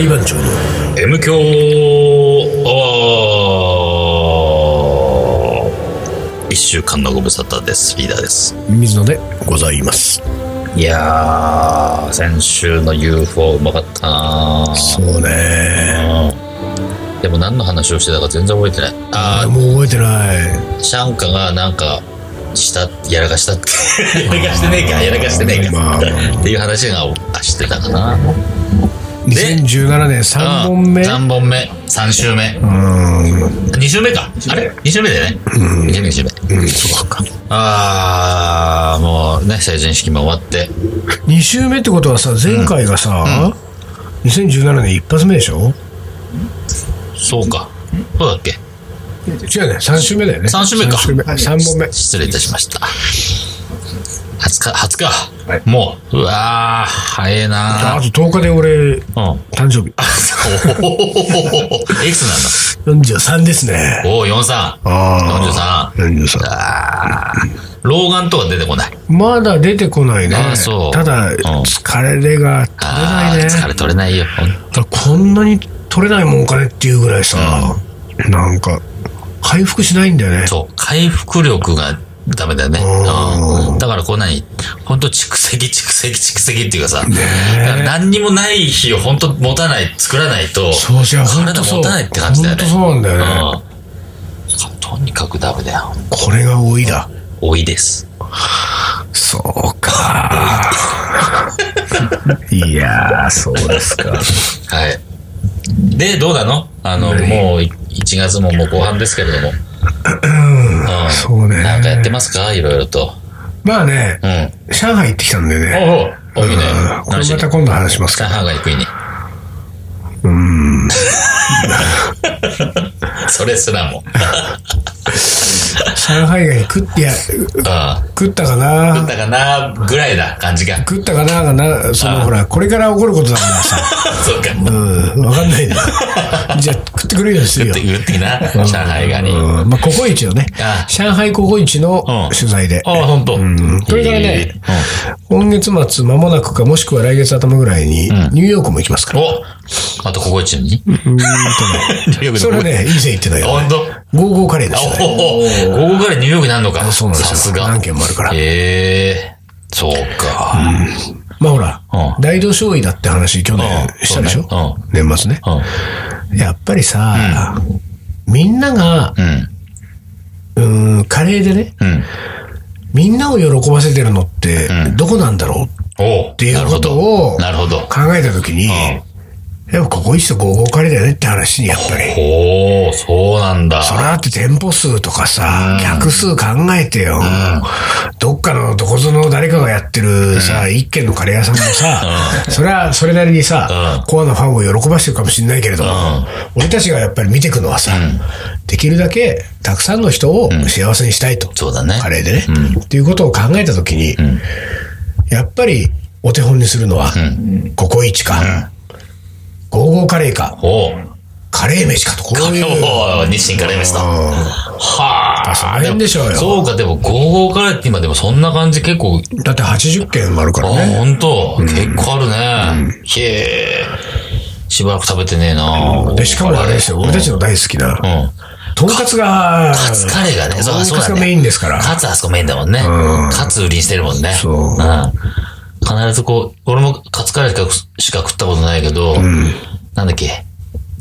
リー番長の M 強アワー一週間のご無沙汰です。リーダーです。水野でございますいやー、先週の UFO うまかったなそうねでも何の話をしてたか全然覚えてない。あもう覚えてないー、シャンカがなんか、した、やらかしたって。やらかしてねえか、やらかしてねえか。まあっていう話があしてたかな。2017年3本目3本目、3週目。うん2週目か。あれ ?2 週目だよね。2週目、2週目。うんそうかあー、もうね、成人式も終わって。2週目ってことはさ前回がさ、2017年一発目でしょ？そうか。そうだっけ？違うね3週目だよね三週目か3週目3本目失礼いたしました。20日、20日。もう、うわー、早えあなと10日で俺うん。誕生日。おおいくつなんだ？43ですね。おお、43。ああ43。43あー。老眼とか出てこない。まだ出てこないね。あそう。ただん。疲れが取れないね。疲れ取れないよ。こんなに取れないもんかねっていうぐらいさ、なんか回復しないんだよね。そう、回復力がダメだよね。うん。だからこう何本当蓄積、蓄積、蓄積っていうかさ、だから何にもない日を本当持たない、作らないと、そうじゃ本体持たないって感じだよね。本当そうなんだよね、うん。とにかくダメだよ。これが多いだ多いです。そうか いやーそうですかはい。で、どうなの？あの、もうい1月ももう後半ですけれども。うん。そうねなんかやってますか？いろいろと。まあねうん。上海行ってきたんだよねおお、いいねうん。これまた今度話しますか上海が行く意に。うん それすらも。上海が食ってやうん。食ったかな。だかなぐらいだ、感じが。食ったかながなそのほらこれから起こることだからさそうか。うんわかんないね。じゃあ食ってくれるよするよ。言って、言ってきな、上海ガニ。うん。まあ、ココイチをねあ、上海ココイチのうん。取材で、ああ、ほんと。ん。これからね、今月末間もなくか、もしくは来月頭ぐらいに、ニューヨークも行きますから。おあと、ここ一に？うーんとねそれはね、以前言ってたけど、ほんとゴーゴーカレーですよね。おお、ここからニューヨークになるのか？そうなんですよ。さすが。何軒もあるから。へえ、そうか。まあほらうん、大同商位だって話去年うん。したでしょ？そうね。年末ね。うん。やっぱりさ、みんなが、うん。うーん、カレーでね、うん。みんなを喜ばせてるのって、どこなんだろう？っていうことを。考えたときに、やっぱココイチとゴーゴーカレーだよねって話にやっぱり。おおそうなんだ。それだって店舗数とかさ、客数考えてよ。どっかのどこぞの誰かがやってるさ、一軒のカレー屋さんもさ、それはそれなりにさ、コアなファンを喜ばしてるかもしれないけれども、俺たちがやっぱり見ていくのはさ、できるだけたくさんの人を幸せにしたいと。そうだね。カレーでね。っていうことを考えたときに、やっぱりお手本にするのは、ココイチか、ゴーゴーカレーか、おうカレー飯かと、こういう。日清カレーメスだ。はあ。その辺でしょうよそうか、でも、ゴーゴーカレーって今でもそんな感じ結構、だって80件あるかあ、らね。ほんと結構あるね。へえ。しばらく食べてねえなで、しかもあれですよ、俺たちの大好きな、うん。とんかつが、カツカレーがね、とんそうそうだかつがメイね。ンですから。カツあそこメインだもんね。カツ売りにしてるもんね。そうん必ずこう、俺もカツカレーしか食ったことないけど、なんだっけ、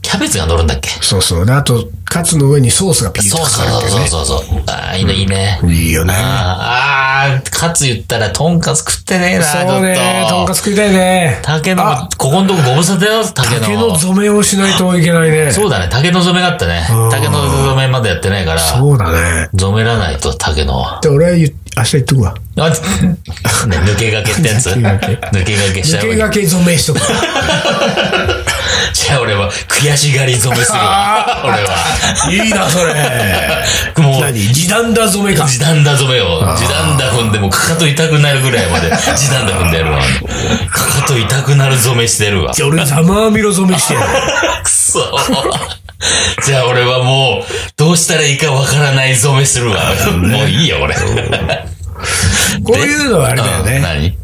キャベツが乗るんだっけ？そうそう。で、あと、カツの上にソースがピーッとそうかかる。そうそうそうそう。ああ、いいね、いいね。いいよね。ああ、カツ言ったら、とんかつ食ってねえな、そうね、ちょっとんかつ食いたいね。竹のあ、ここのとこご無沙汰よ、竹の。竹の染めをしないといけないね。そうだね、竹の染めがあったね。竹の染めまだやってないから、そうだね。染めらないと竹の。で、俺は言っ明日言っとくわ。あ、ね、抜けがけってやつ 抜けが抜けしちゃう抜けがけ染めしとく。じゃあ俺は悔しがり染めするわ。俺は。いいな、それ。もう、何？時短だ染めか。時短だ染めを。時短だ踏んでもうかかと痛くなるぐらいまで時短だ踏んでやるわ。かかと痛くなる染めしてるわ。じゃあ俺ざまあみろ染めしてやる。くそ。じゃあ俺はもう、どうしたらいいかわからない染めするわ。もういいよ、俺。こういうのはあれだようんね。何？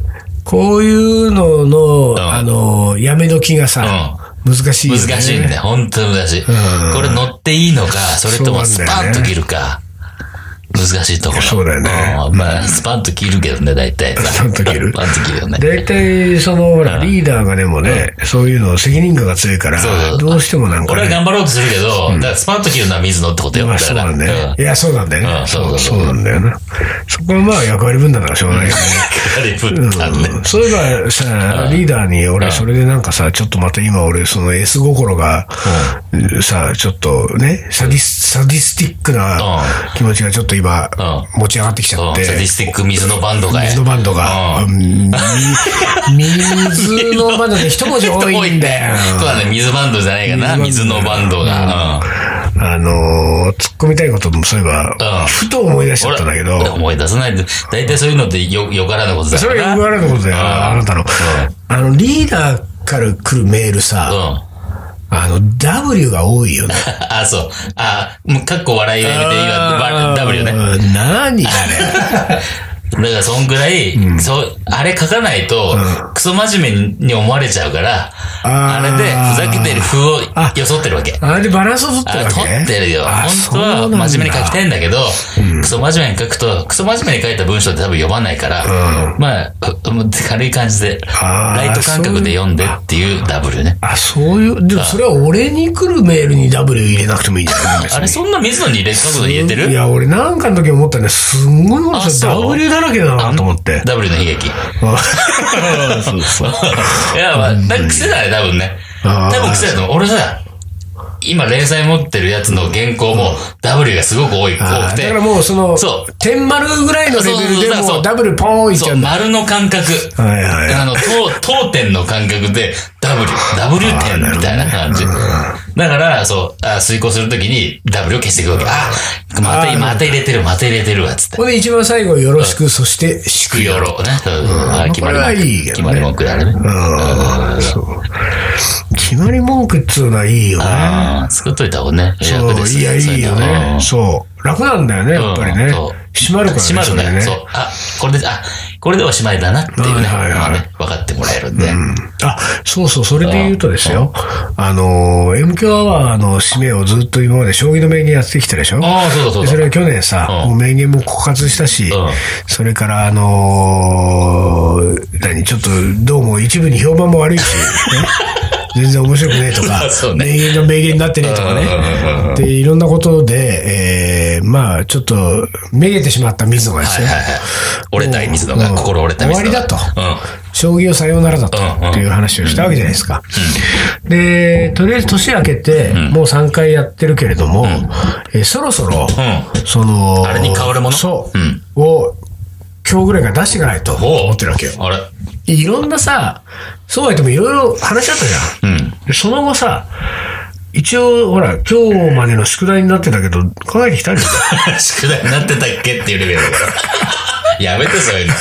こういうのの、んあの、やめ時がさ、難しいよね。難しいんだよ。本当に難しい。うんこれ乗っていいのか、それともスパンと切るか。難しいところ。そうだよねうんまあ、スパンと切るけどね、大体。スパンと切る？スパンと切るよね。大体、その、ほら、リーダーがでもね、そういうの責任感が強いからそうどうしてもなんかね。俺は頑張ろうとするけど、だからスパンと切るのは水野ってことよ。まあそうなんだよね。いや、そうなんだよねうん。そうそうなんだよな。そこはまあ役割分担だからしょうがないよね。役割分担ね。うんそういえばさ、リーダーに俺、それでなんかさ、ちょっとまた今俺、その S 心が、さ、ちょっとね、サディス、サディスティックな気持ちがちょっと今、持ち上がってきちゃって。ディスティック水のバンドが。水のバンドが。水のバンドで一文字多いんだよ。そうだね、水バンドじゃないかな、水のバンドが。あのー、突っ込みたいこともそういえば、うんふと思い出しちゃったんだけど、俺思い出さないで、大体そういうのってよ、よからぬことだからな。それよくあることだよ、うんあなたの。あの、リーダーから来るメールさ、うん。あの、W が多いよね。あ、そう。あ、もう、かっこ笑いをやめて、今、W ね。うん何あれ。だから、そんぐらい、そう、あれ書かないと、クソ真面目に思われちゃうから、あれで、ふざけてる風を装ってるわけ。あれでバランスを取ってるあわけ？取ってるよ。あ本当は真面目に書きたいんだけど、クソ真面目に書くと、クソ真面目に書いた文章って多分読まないから、まあ、うもう軽い感じで、ライト感覚で読んでっていう W ね。あ、そういう、でもそれは俺に来るメールに W 入れなくてもいいんじゃないあれ、そんな水野に入れ、書くの入れてる？いや、俺なんかの時思ったね、すんごいこの人あそう W だらけだなと思って。?W の悲劇。そうそう。いや、まあ、癖だね、多分ね。多分癖だと思う。俺さ、今連載持ってるやつの原稿も W がすごく多い、多くて。だからもうそのそう、点丸ぐらいのレベルでそうそうそうもう W ポーンいっちゃそうう、んだ。丸の感覚。はいはいあの、当、当点の感覚で W、W 点みたいな感じ。だから、そう、あ遂行するときに W を消していくわけ。あ、また、また入れてる、また入れてるわ、つって。これで一番最後よろしく、そして、祝くよろ、ね。あ決まりこれはい文句。いけどね決まり文句であれね。うんそう。決まり文句っつうのはいいよね。ああ、作っといた方がね。そう、楽ですいや、いいよね。うそう。楽なんだよね、やっぱりね。閉まるからね。閉まるね。そう。あ、これで、あ、これでおしまいだなっていうね。はいはいはい分かってもらえるんで。あ、そうそう、それで言うとですよ。あの、M 強アワーの締めをずっと今まで将棋の名言やってきたでしょ？ああ、そうだそうそれは去年さ、名言も枯渇したし、うんそれから、あのー何、ちょっと、どうも一部に評判も悪いし、ね 全然面白くねえとか、ね。名言が名言になってねえとかうんうんうんうね。で、いろんなことで、えー、まあ、ちょっと、めげてしまった水野がですよ。はいはいはい。折れたい水野が、うん。心折れた水野が。終わりだと。うん。将棋をさようならだと、うんうん。っていう話をしたわけじゃないですか。で、とりあえず年明けて、もう3回やってるけれども、えーそろそろ、うその、あれに変わるもの？そう、うん。を、今日ぐらいから出していかないと思ってるわけよ。あれ？いろんなさ、そうは言ってもいろいろ話し合ったじゃん。うん。でその後さ、一応、ほら、今日までの宿題になってたけど、考えてきたんだよ。宿題になってたっけっていうレベルだから。やめて、そういうの。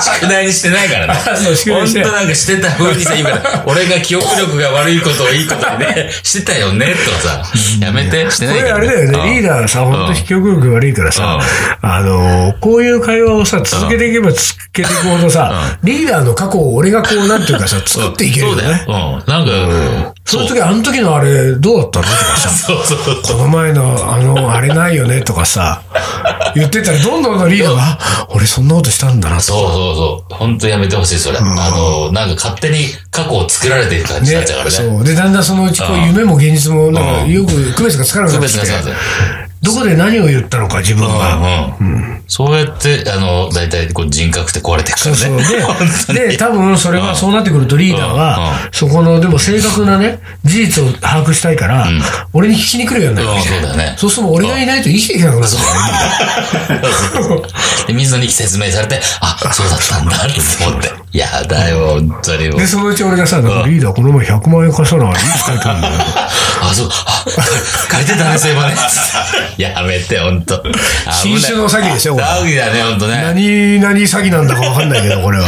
宿題にしてないからね。あそう宿題本してない当なんかしてた風にさ、今から、俺が記憶力が悪いことをいいことにね、してたよね、とかさ、やめて、してこないから。れあれだよね、リーダーさ、本当に記憶力悪いからさ、あの、こういう会話をさ、続けていけば続けていくほどさ、リーダーの過去を俺がこう、なんていうかさ、作っていけるよそうだね。よ。うん。なんか、その時、あの時のあれ、どう。だったのとかさ、そう。そう。そう。この前の、あの、あれないよねとかさ、言ってたら、どんどんのリーダーが、あ俺そんなことしたんだなとそう。そう。そう。本当やめてほしい、それ。あの、なんか勝手に過去を作られていく感じになっちゃう。からね。そう。で、だんだんそのう。ち、こう、夢も現実も、なんか、よく区別がつかなくなってきて区別がつかなくなって、どこで何を言ったのか、自分が。うん。そうやって、あの、大体こう人格って壊れていくからそうね。そう。で、で、多分それはそうなってくるとリーダーうんは、そこの、でも正確なね、事実を把握したいから、俺に聞きに来るようになるわそうだよねそうすると俺がいないと生きていけなくなるんだよねで、水野に説明されて、あ、そうだったんだって思って。やだよ、本当に。で、そのうち俺がさ、リーダーこの前100万円貸したのはいつ書いたんだよ。あ、そう、あ、書いてたね、そういえばね。やめて、ほんと。新種の詐欺ですよこれ詐欺だね、ほんとね。何、何詐欺なんだかわかんないけど、これは。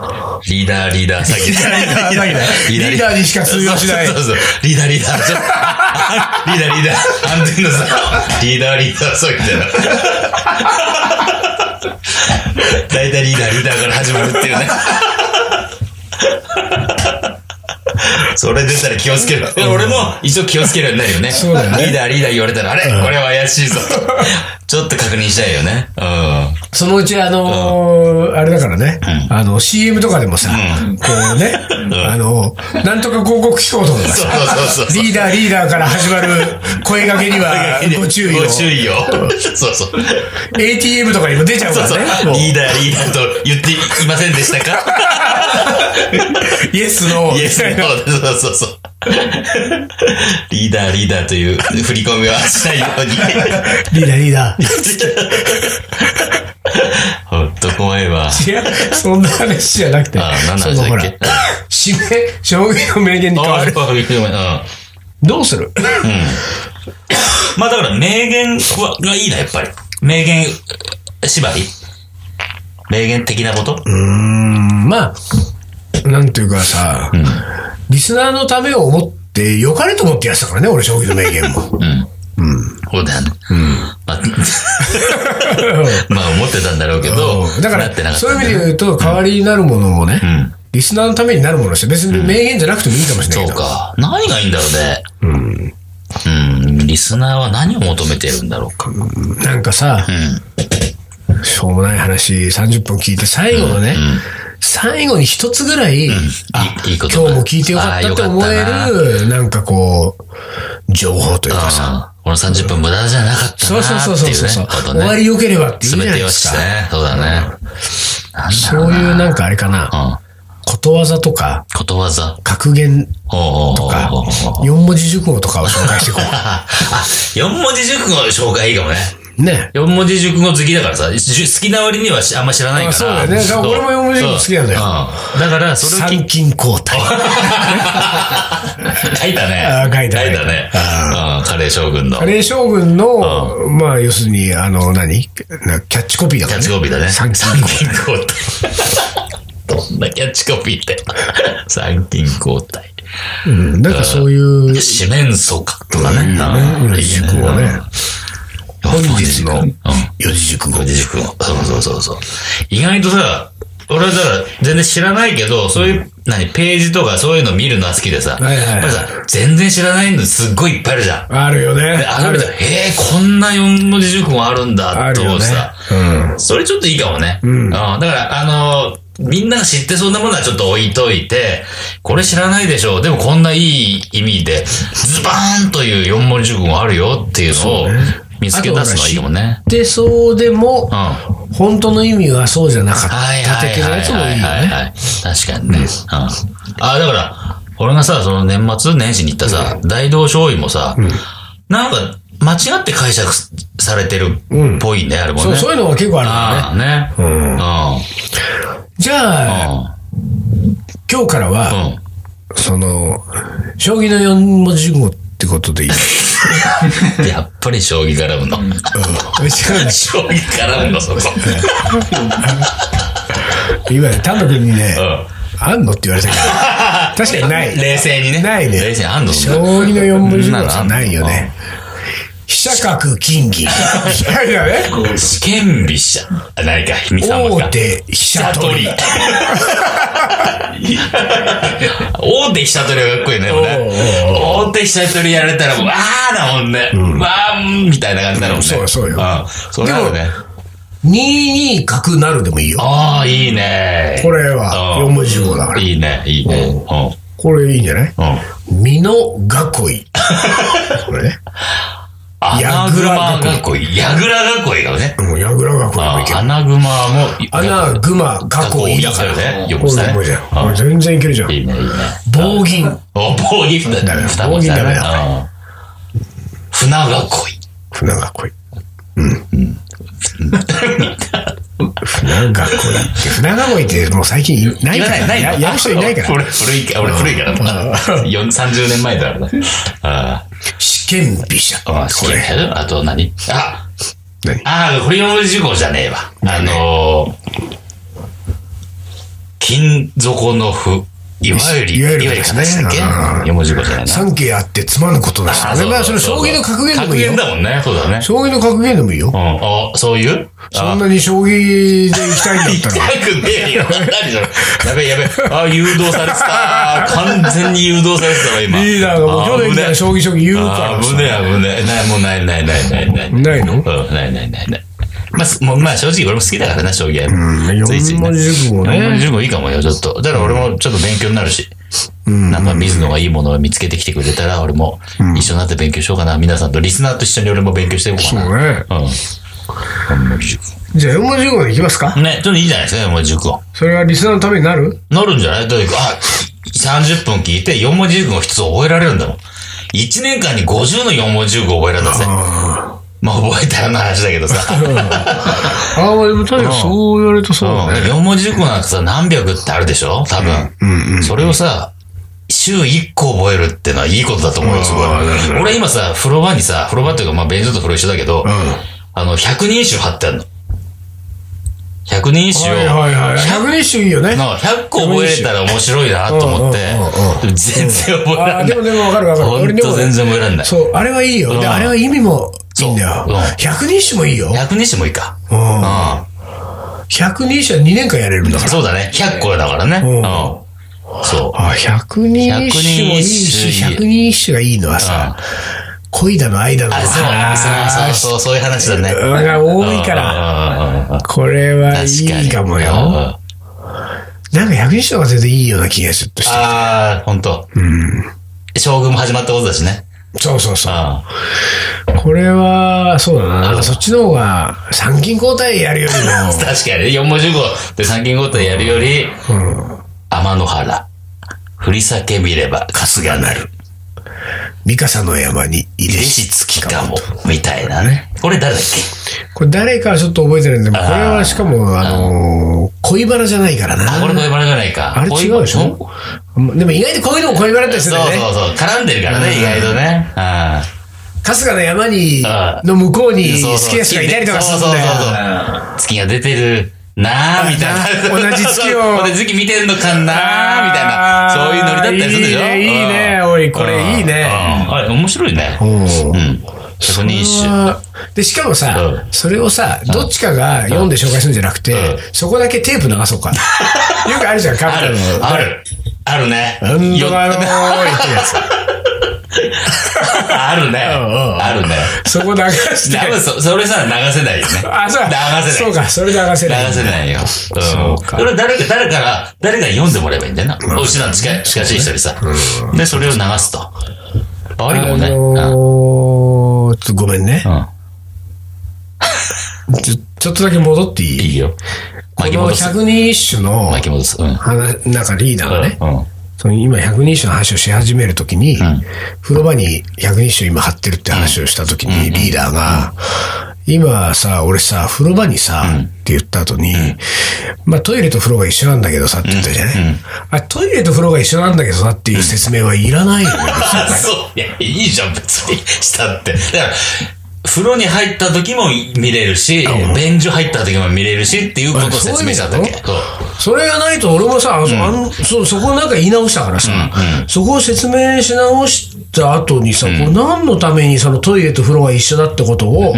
リーダー、リーダー詐欺。リーダー詐欺だよリーダーにしか通用しないそうそうそう。リーダー、リーダー。リーダー、リーダー。安全のさ、リーダー、リーダー、そうみたいな。大体リーダー、リーダーから始まるっていうね。それ出たら気をつける。俺も一応気をつけるようになるよね。そうだよねリーダー、リーダー言われたら、あれこれは怪しいぞと。ちょっと確認したいよね。うん。そのうちあのーあれだからね、あの、CM とかでもさ、こうね、あの、なんとか広告機構とかがそうさ、そうそう。リーダーリーダーから始まる声掛けにはご注意を。ご注意を。そうそう。ATM とかにも出ちゃう。からね。リーダー、リーダーと言っていませんでしたか？イエスの、イエス、ノーそうそうそう。リーダー、リーダーという振り込みはしないように。リーダーリーダほんと怖いわ。ー。違う、そんな話じゃなくて、あ何のそのほら話だっけ、締め、将棋の名言に変わる。あうん。どうする？まあだから名言は、がいいな、やっぱり。名言縛り名言的なこと？うーん、まあ、なんていうかさ、リスナーのためを思って、良かれと思ってやってたからね、俺、将棋の名言も。うん。そうだよね。まあ、まあ思ってたんだろうけど、うんだから、かそういう意味で言うと、代わりになるものをね、んリスナーのためになるものをして、別に名言じゃなくてもいいかもしれないけど。そうか。何がいいんだろうね。うん。リスナーは何を求めてるんだろうか。なんかさ、うん。しょうもない話30分聞いて、最後のね、最後に一つぐらい、今日も聞いてよかったって思えある、なんかこう、情報というかさ、あこの30分無駄じゃなかったそうそうそう。そうそう、終わり良ければっていいじゃないですか。そうだね。そういうなんかあれかな、うん。ことわざとか、ことわざ。格言とかおうおうおう、四文字熟語とかを紹介していこ あ、四文字熟語の紹介いいかもね。う。ね。四文字熟語好きだからさ、好きな割にはしあんま知らないから。あそうだよね俺も四文字熟語好きなんだよそううんだから、それを聞参勤交代。書いたね。あ書いた書いたね。うん、カレー将軍の。カレー将軍の、まあ、要するに、あの、何？なキャッチコピーだからね。キャッチコピーだね。参勤交代。交代。どんなキャッチコピーって。参勤交代。うん、なんかそういう、四面楚歌とかね。うん四字熟語ね。本日のうん。四字熟語四。字熟語。そうそうそうそう。意外とさ、俺はだから全然知らないけど、そういう、何、ページとかそういうの見るのは好きでさ、はいはいはいやっぱりさ、全然知らないのすっごいいっぱいあるじゃん。あるよね。であるじゃん。ええこんな四文字熟語あるんだ、と思ってさ。。うん。それちょっといいかもね。んだから、あのみんなが知ってそうなものはちょっと置いといて、これ知らないでしょ。でもこんないい意味で、ズバーンという四文字熟語あるよっていうのを見つけ出すのはいいかもね。で、そうでもうん。、は本当の意味はそうじゃなかったはい的なやつもいいよね。はい。確かにね。うん。あ、だから、俺がさ、その年末年始に行ったさ、大道醤油もさ、なんか、間違って解釈されてるっぽいね、あれもね。そう、そういうのは結構あるああ、ね。うん。うん。じゃあ、今日からは、うん。その、将棋の四文字熟語ってことでいい？うん。やっぱり将棋絡むの。うん。将棋絡むの、そこ。今ね、丹野君にね、うあんのって言われたけど、確かにない。冷静にね。ないね。冷静にあんの？将棋の四文字熟語はないよね。飛車角金銀。いやいやね。試験飛車。あ、何か、秘密様か。大手飛車取り。大手飛車取りはかっこいいね、でもね。大手飛車取りやられたら、わーだもんね。わーんみたいな感じになるもんね。そうそうよん。それあるね。2二角なるでもいいよ。ああ、いいね。これはうん四文字熟語だから。いいね、いいね。うん。これいいんじゃない？うん。美濃囲い。これね。穴熊囲い。矢倉囲いがね。もう矢倉囲いもいける。穴熊も。穴熊囲いだから。ねよくしたね全然いけるじゃん。いいね、いいね。棒銀。お、棒銀だダメだね。棒銀ダメだうん船囲い。船囲い。うん。船囲いって、船囲いってもう最近いないから。ないややる人いないから。俺、古いか、俺古いからな。四30年前だからね。あ試験飛車。あ、試験やるあと何？あ、何？ああ、これ四文字熟語じゃねえわ。あのー、金底の歩、いわゆる、いわゆるいですね形だっけうん四文字熟語じゃないな。三景あってつまぬことだしね。まあ、それ将棋の格言でもいいよ格言。だもんね。そうだね。将棋の格言でもいいよう。ん。あ、そういう？そんなに将棋で行きたいんだったら。痛くねえよ。何それ？やべえやべえ。あ、誘導されてた。完全に誘導されてたわ、今。リーダーがもう去年から将棋将棋言うからさあ危ねえ、危ねえ。ない、もうない、ない、ない、ない、ない。ないの？うん、ない、ない、ない、ない。まあ、すもうまあ、正直俺も好きだからな、将棋は。うんついついね四文字熟語ね四文字熟語いいかもよ、ちょっと。だから俺もちょっと勉強になるし。なんか水野がいいものを見つけてきてくれたら、俺も一緒になって勉強しようかな。皆さんと、リスナーと一緒に俺も勉強していこうかな。そうね。うん。四文字熟じゃあ四文字熟語でいきますか？語。ね、ちょっといいじゃないですか、四文字熟語。それはリスナーのためになる？なるんじゃない？だってあ、30分聞いて4文字熟語一つ覚えられるんだもん。1年間に50の4文字熟語覚えられるんだぜ。あまあ覚えたらの話だけどさ。あ。ああ、でも確かにそう言われるとそうだね。4文字熟語なんかさ、何百ってあるでしょ？多分。それをさ、週1個覚えるってのはいいことだと思うよ、すごい俺今さ、風呂場にさ、風呂場っていうか、まあ、便所と風呂一緒だけど、あの、百人一首貼ってあるの。百人一首を、はいはいはい。百人種いいよね。な100個覚えれたら面白いなと思ってうんうんうんうん、でも全然覚えられない。でもでもわかるわかる。ほんと全然覚えられない。そう、あれはいいよ。で、うんあれは意味もいいんだよ。百人種もいいよ。百人一首もいいか。うんうん。百人種は2年間やれるんだから。そうだね。100個だからね。うんうん。そう。あ、百人一首もいいし、百人一首がいいのはさ、恋だの愛だのあ、そう、そうそう、そういう話だね。うんが多いから、ら。これはいいかもよ。なんか百人一首が全然いいような気がするとして。ああ、ほんと。うん。将軍も始まったことだしね。そうそうそう。あこれは、そうだな。なんかそっちの方が、参勤交代やるよりも、確かに、四文字熟語で参勤交代やるより、天の原、振り裂け見れば春日なる。三笠の山に入れ弟子付きかも、みたいなね。これ誰だっけ？これ誰かはちょっと覚えてないんだけど、これはしかも、あのー、恋バナじゃないからな。あ、これ恋バナじゃないか。あれ違うでしょ？でも意外とこういうのも恋バナだったりすそるだよね。うんそうそう。絡んでるからね、意外とね。あ春日の山にあ、の向こうにそうそう好きな人がいたりとかするんだよ。そうそうそうそう月が出てるなーみたいな。な 同じ月を 同じ月見てんのかなーみたいな。そういうノリだったりするでしょ？いいね。おい、これいいね。うんあれ、面白いね。うんうん。百人一で、しかもさ、うんそれをさ、どっちかが読んで紹介するんじゃなくて、うんそこだけテープ流そうか。よくあるじゃん、カあるプタの。、ある。あるね。うんとかのーよいってやつ。あるね。あるね。そこ流して。多分そ、それさ、流せないよね。あ、そう流せない。そうか、それで流せない。流せないよ。うん。そうかそれは誰か、誰から、誰が読んでもらえばいいんだよな。うちなん近い、近しい人にさ。で、それを流すと。ありかもね。とごめんね。うん。ちょちょっとだけ戻っていい？いいよ。この。百人一首の巻き戻す。うん。話、なんかリーダーがね、うん。その今百人一首の話をし始めるときに、風呂場に百人一首今貼ってるって話をしたときに、リーダーが、今さ、俺さ、風呂場にさ、って言った後に、まあトイレと風呂が一緒なんだけどさって言ったじゃない、あトイレと風呂が一緒なんだけどさっていう説明はいらないよね。あ、そう。いや、いいじゃん、別に。したって。だから、風呂に入った時も見れるし、便所入った時も見れるしっていうことを説明したんだっけ。そうそれがないと俺もさ、あのそそこなんか言い直したからさ、そこを説明し直した後にさ、こう何のためにそのトイレと風呂が一緒だってことを、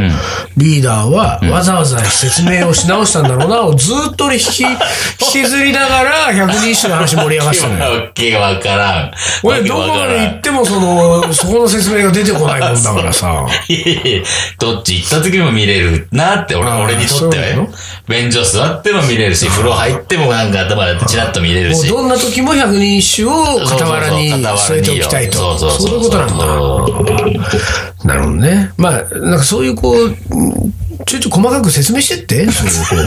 リーダーはわざわざ説明をし直したんだろうな、をずっと俺引き、引きずりながら百人一首の話盛り上がってたのよ。わけわからん。俺どこまで行ってもその、そこの説明が出てこないもんだからさ。いやいやどっち行った時も見れるなって、俺俺にとってはよ。便所座っても見れるし、風呂入ってもなんか頭でチラッと見れるし。どんな時も百人一首を傍らに添えておきたいと。そうそうそう。そういうことなんだ。なるほどね。まあ、なんかそういうこう、ちょいちょい細かく説明してって、そこう、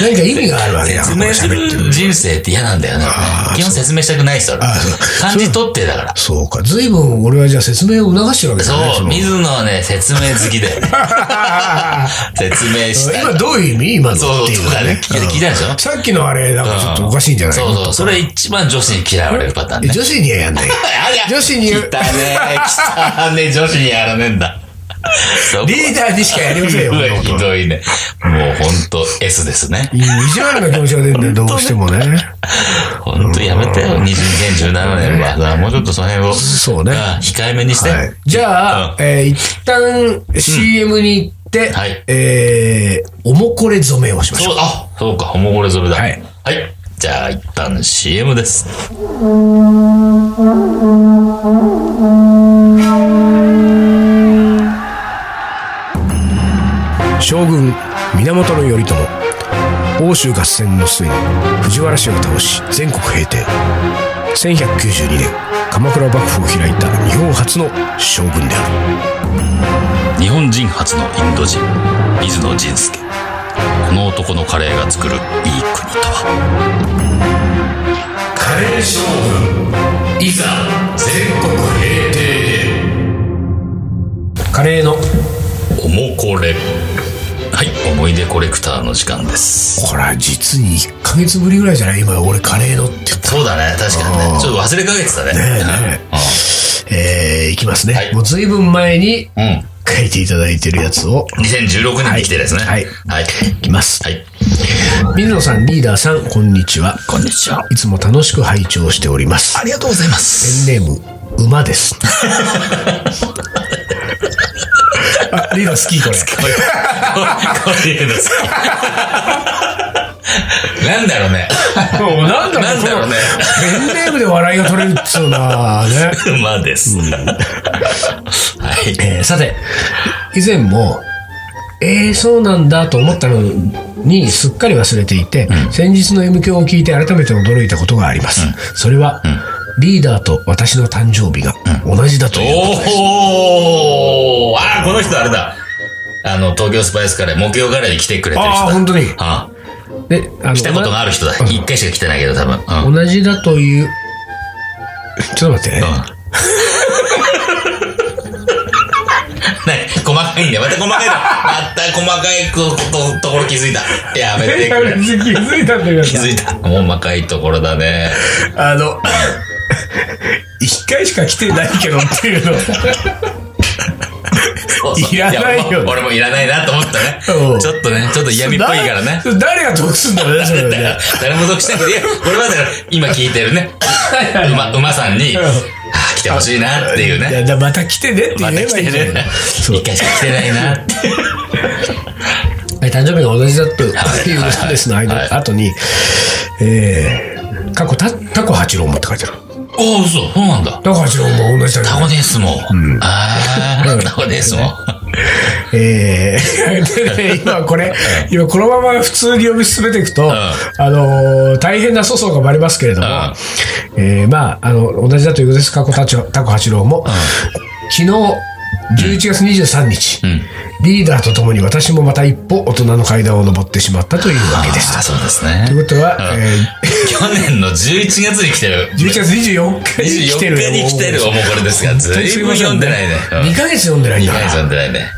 何か意味があるわけだ説明するる人生って嫌なんだよね。基本説明したくない人だあそう漢字取ってだから。そうか。随分俺はじゃあ説明を促してるわけだね。そう、の水野はね、説明好きだよね。説明したい。今どういう意味？今のっていうね聞いた聞いたでしょ？さっきのあれ、なんかちょっとおかしいんじゃないそうそう、それ一番女子に嫌われるパターンね。女子にはやんない。女子に来たね、来たね、女子にやらねえんだ。リーダーにしかやりませんよ、ひどいね。もうほんと S ですね。意地悪な気持ちが出るんだよ、どうしてもね。ほんとやめてよ、2017年は。さもうちょっとその辺を。そうねあ控えめにして。はい、じゃあ、えー一旦 CM に行って、はいえー、おもこれ染めをしましょう。そう、あ、そうか、ホモゴレ染めだ。はい。はい。じゃあ、一旦 CM です。将軍源頼朝欧州合戦の末に藤原氏を倒し全国平定1192年鎌倉幕府を開いた日本初の将軍であ日本人初のインド人、水野仁介。この男のカレーが作るいい国とは？カレー将軍、いざ全国平定るカレーのおもこれ。はい、思い出コレクターの時間です。これは実に1ヶ月ぶりぐらいじゃない？今俺カレーのって言ったそうだね、確かにね。ちょっと忘れかけてたね。ねえー、いきますね、はいもう随分前に。書いていただいてるやつを2016年に来てですね。はいはい。いきます、はい。水野さんリーダーさんこんにちはこんにちは。いつも楽しく拝聴しておりますありがとうございます。ペンネーム、馬です。あ、リー好きこれ。こ好き。なんだろうね。もうなんだろうなんだろうね。ペンネームで笑いが取れるっつうなね。馬です。はい。えーさて、以前も、えー、そうなんだと思ったのにすっかり忘れていて、先日の M 響を聞いて改めて驚いたことがあります。それは、リーダーと私の誕生日が同じだということです。おーあー、この人あれだ。あの、東京スパイスカレー、木曜カレーに来てくれてる人だ。ああ、本当に。あで、あの来たことがある人だ。一回しか来てないけど、多分。うん。同じだという、ちょっと待ってね。ね、細かいんだよ。また細かいな。また細かいこと、ところ気づいた。やめてくれ。気づいたんだけど気づいた。細かいところだね。あの、一回しか来てないけどっていうの。そうそういらないよねや俺もいらないなと思ったね。ちうんょっとね、ちょっと嫌味っぽいからね。だ誰が得すんだろうね、それだからね。誰も得したくて、いや、これはだから、今聞いてるね、馬、馬さんに、ああ、来てほしいなっていういやね。だまた来てねって言またえばいいじゃない。そう一回しか来てないなって。え誕生日が同じだという歌ですの間、はい後に、えー、過去タタコ八郎もって書いてある。おお、嘘、そうなんだ。タコ八郎も同じだタコですもん。ああ、タコですもん。えー、でね、今これ、今このまま普通に読み進めていくと、ん。あのー大変な粗相がバレますけれども、ん。えーまあ、あの、同じだということです、過去タコ八郎も、昨日、11月23日、リーダーとともに私もまた一歩大人の階段を登ってしまったというわけです。ああ、そうですねとい。うことは、うんえ去年の11月に来てる。ー、11月24日に来てる。24日に来てるおもこれですが、ずいぶん読んでないね。うん2ヶ月読んでないんだ2か回ら。読んでないね。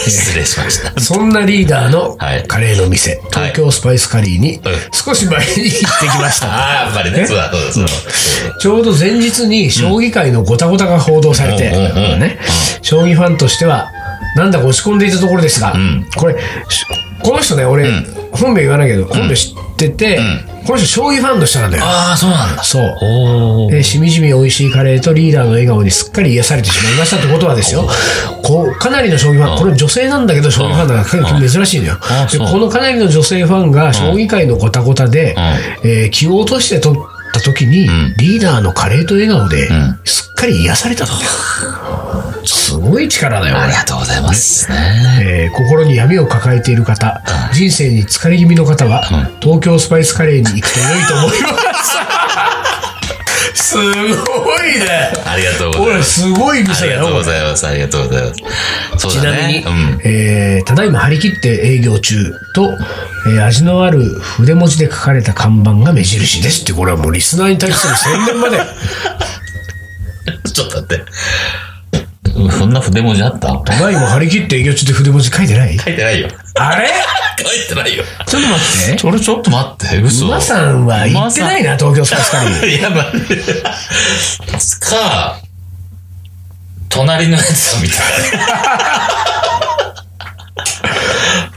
失礼しました。そんなリーダーのはい。カレーの店、東京スパイスカリーにうん。少し前に行ってきました。ああ、やっぱりね。そうだ、そうだ、そうだ。ちょうど前日に将棋界のごたごたが報道されて、将棋ファンとしては、なんだか落ち込んでいたところですが、ん。これ、しこの人ね、俺、本名言わないけど、本名知ってて、この人将棋ファンの人なんだよ。ああ、そうなんだ。そう。でしみじみ美味しいカレーとリーダーの笑顔にすっかり癒されてしまいましたってことはですよ、こうかなりの将棋ファン、これ女性なんだけど将棋ファンだから珍しいのよ。でこのかなりの女性ファンが将棋界のごたごたで、えー気を落として取った時に、リーダーのカレーと笑顔で、すっかり癒されたと。すごい力だよ、ありがとうございます。ねえー心に闇を抱えている方、人生に疲れ気味の方は、東京スパイスカレーに行くと良いと思います。すごいね。ありがとうござい俺、ます。すごいあ店だよ。りがとうございます。ありがとうございます。そうちなみに。うん。えーただいま張り切って営業中と、えー味のある筆文字で書かれた看板が目印ですって、これはもうリスナーに対する宣伝まで。ちょっと待って。そんな筆文字あった？張り切って営業中って筆文字書いてない？書いてないよ。あれ？書いてないよ。ちょっと待って。それちょっと待って、嘘。馬さんは行ってないな、東京スパイスカ。いや、まあ、つか、隣のやつを見てたね。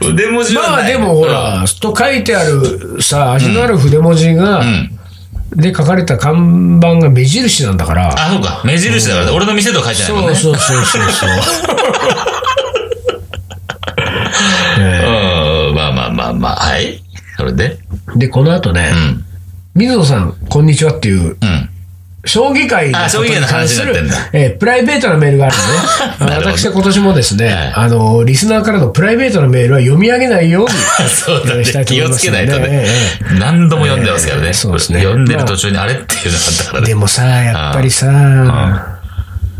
筆文字はないまあでもほら、と書いてあるさ、味のある筆文字が、うん。で書かれた看板が目印なんだから。あ、そうか。目印だから、俺の店とは書いてないもんね。そうそうそうそうそう。ね うん。まあまあまあまあ。はい。それでで、この後ね、うん。水野さん、こんにちはっていう、うん。将棋界のあ将棋界の話になってんだえープライベートなメールがあるのね。なるほど私は今年もですね、はいあの、リスナーからのプライベートなメールは読み上げないように。そうだねしたい。と気をつけないとねええ。何度も読んでますからね。ええそうですね読んでる途中にあれっていうのがあったからね。でもさ、やっぱりさ、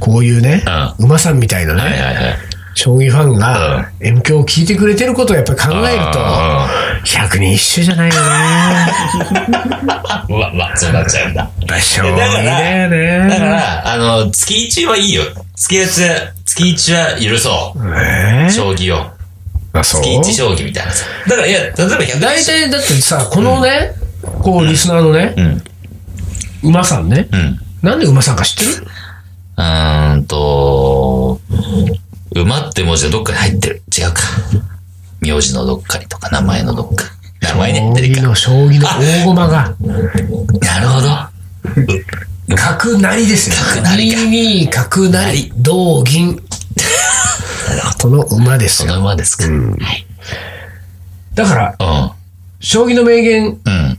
こういうね、馬さんみたいなはいね、はいはい。将棋ファンが、M 響を聞いてくれてることをやっぱり考えるとあ、百人一首じゃないよね。うわ、まあ、そうなっちゃうんだ。やっぱ将棋だからだよね。だから、あの、月1はいいよ。月1は、月1は許そう。えー？将棋を。あ、そう？月1将棋みたいなさ。だから、いや、例えば100大体だってさ、このね、こう、リスナーのね、うん。馬さんね、うん。なんで馬さんか知ってる？うーんと、馬って文字がどっかに入ってる。違うか。名字のどっかにとか、名前のどっか。名前に入ってるか。将棋の、将棋の大駒が、なるほど。角成ですよ。角成か2二角成、同銀。この馬ですそよ。の馬ですか。うん。だから、将棋の名言、うん。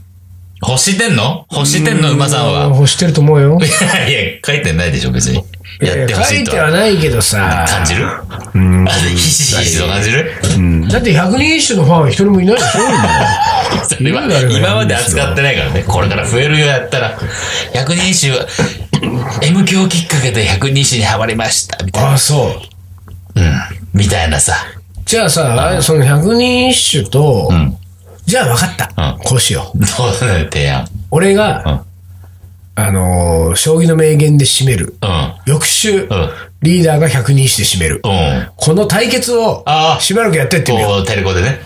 欲してんの？欲してんの馬さんは。欲してると思うよ。いや、いや、書いてないでしょ、別に。やってほしいと書いてはないけどさ、感じる？うんひしひしと感じる？うんだって百人一首のファンは一人もいないでしょ今 それは今まで扱ってないからね。これから増えるようやったら、百人一首は、M 響きっかけで百人一首にハマりました、みたいな。あ、そう。うん。みたいなさ。じゃあさ、その百人一首と、んじゃあ分かった。うんこうしよう。そうだね、提案。俺が、あのー将棋の名言で締める。うん。翌週、うん。リーダーが百人一首で締める。うん。この対決をああしばらくやってってみよこう、テレコでね。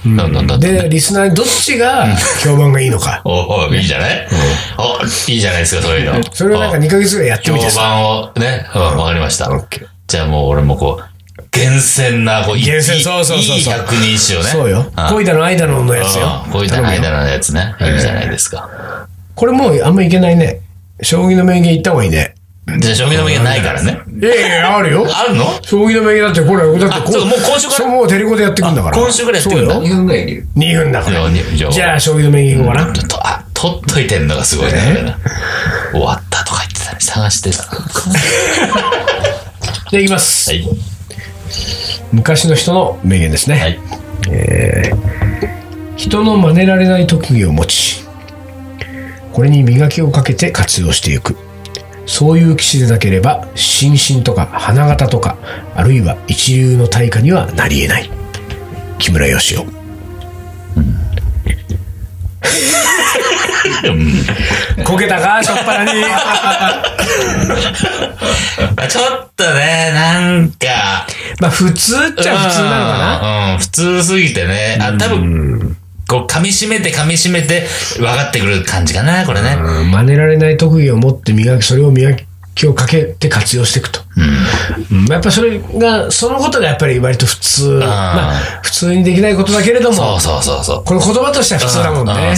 で、リスナーにどっちが評判がいいのか。おおいいじゃない？おいいじゃないですか、そういうの。それをなんか2ヶ月ぐらいやって評みてさ。判をね、うん、わかりました。じゃあもう俺もこう、厳選な、こう、厳選そうそうそうそういい百人一首をね。そうよ。ん恋だの愛だののやつようん。こういった間のやつね。いいじゃないですか。これもうあんまいけないね。将棋の名言言った方がいいね。じゃあ、将棋の名言ないからね。いやいや、あるよ。あるの？将棋の名言だって、これ、だってこあそうもう今週から？そう、もうテレコでやってくんだから。今週ぐらいやってくんだ？そうよ2分ぐらいいける。2分だからじゃあ。じゃあ、将棋の名言いこうかな。ちょっと、あ、取っといてんのがすごいね。終わったとか言ってたね。探してたな。で、いきます。はい。昔の人の名言ですね。はい。人の真似られない特技を持ち、これに磨きをかけて活用していく。そういう騎士でなければ、心身とか花形とか、あるいは一流の大家にはなり得ない。木村義雄。こけたか？しょっぱなに。ま あちょっとね、なんか、まあ、普通っちゃ普通なのかな。なうん、普通すぎてね。あ、多分、こう、噛み締めて噛み締めて分かってくる感じかな、これね。うん真似られない特技を持って磨き、それを磨きをかけて活用していくと。うんやっぱそれが、そのことがやっぱり割と普通。まあ、普通にできないことだけれども、そうそうそうそう。これ言葉としては普通だもんうんうね。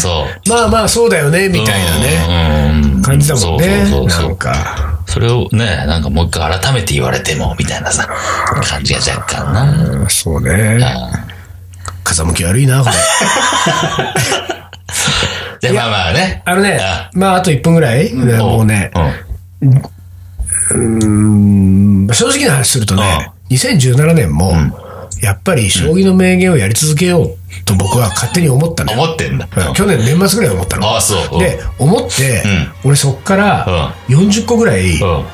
まあまあそうだよね、みたいなね、ね感じだもんね。そうそうそうなんか。それをね、なんかもう一回改めて言われても、みたいなさ、感じが若干な。うんそうね。風向き悪いな、これ。じゃあまあまあね。あのね、まああと1分ぐらい、もうね、うん。うん正直な話するとね、2017年も、やっぱり将棋の名言をやり続けようと僕は勝手に思ったのよ。思ってんだ。うん去年年末ぐらい思ったの。ああ、そう。で、思って、うん俺そっから40個ぐらいうん。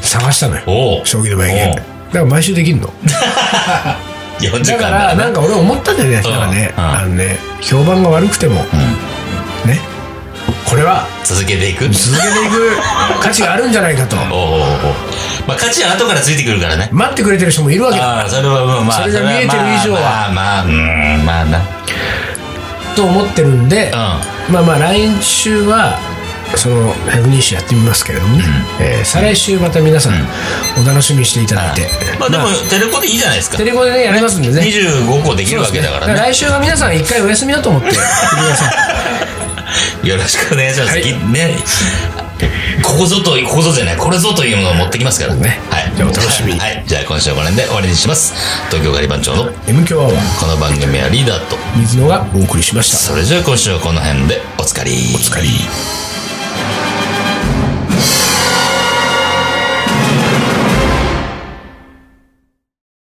探したのよ。将棋の名言。だから毎週できるの。40だから、なんか俺思ったんだよね。うんなんかね、うんあのね、評判が悪くても、ね、これは続けていく？続けていく 価値があるんじゃないかと。まあ価値は後からついてくるからね。待ってくれてる人もいるわけだ。それはもうまあ、それが見えてる以上はまあまあ、まあ、うん、まあな。と思ってるんで、うまあまあ来週は、その百人一首やってみますけれどもね、えー再来週また皆さんお楽しみにしていただいて、まあでも、テレコでいいじゃないですかテ。レコでねやりますんでね25個できるわけだからね。来週は皆さん一回お休みだと思ってください よろしくお願いします。はいきね。ここぞと、ここぞじゃない、これぞというものを持ってきますからねはい。じゃあお楽しみにはい。じゃあ今週はこの辺で終わりにします。東京ガリバン長の M 強アワーこの番組はリーダーと、水野がお送りしましたそれじゃあ今週はこの辺でおつかり。おつかり。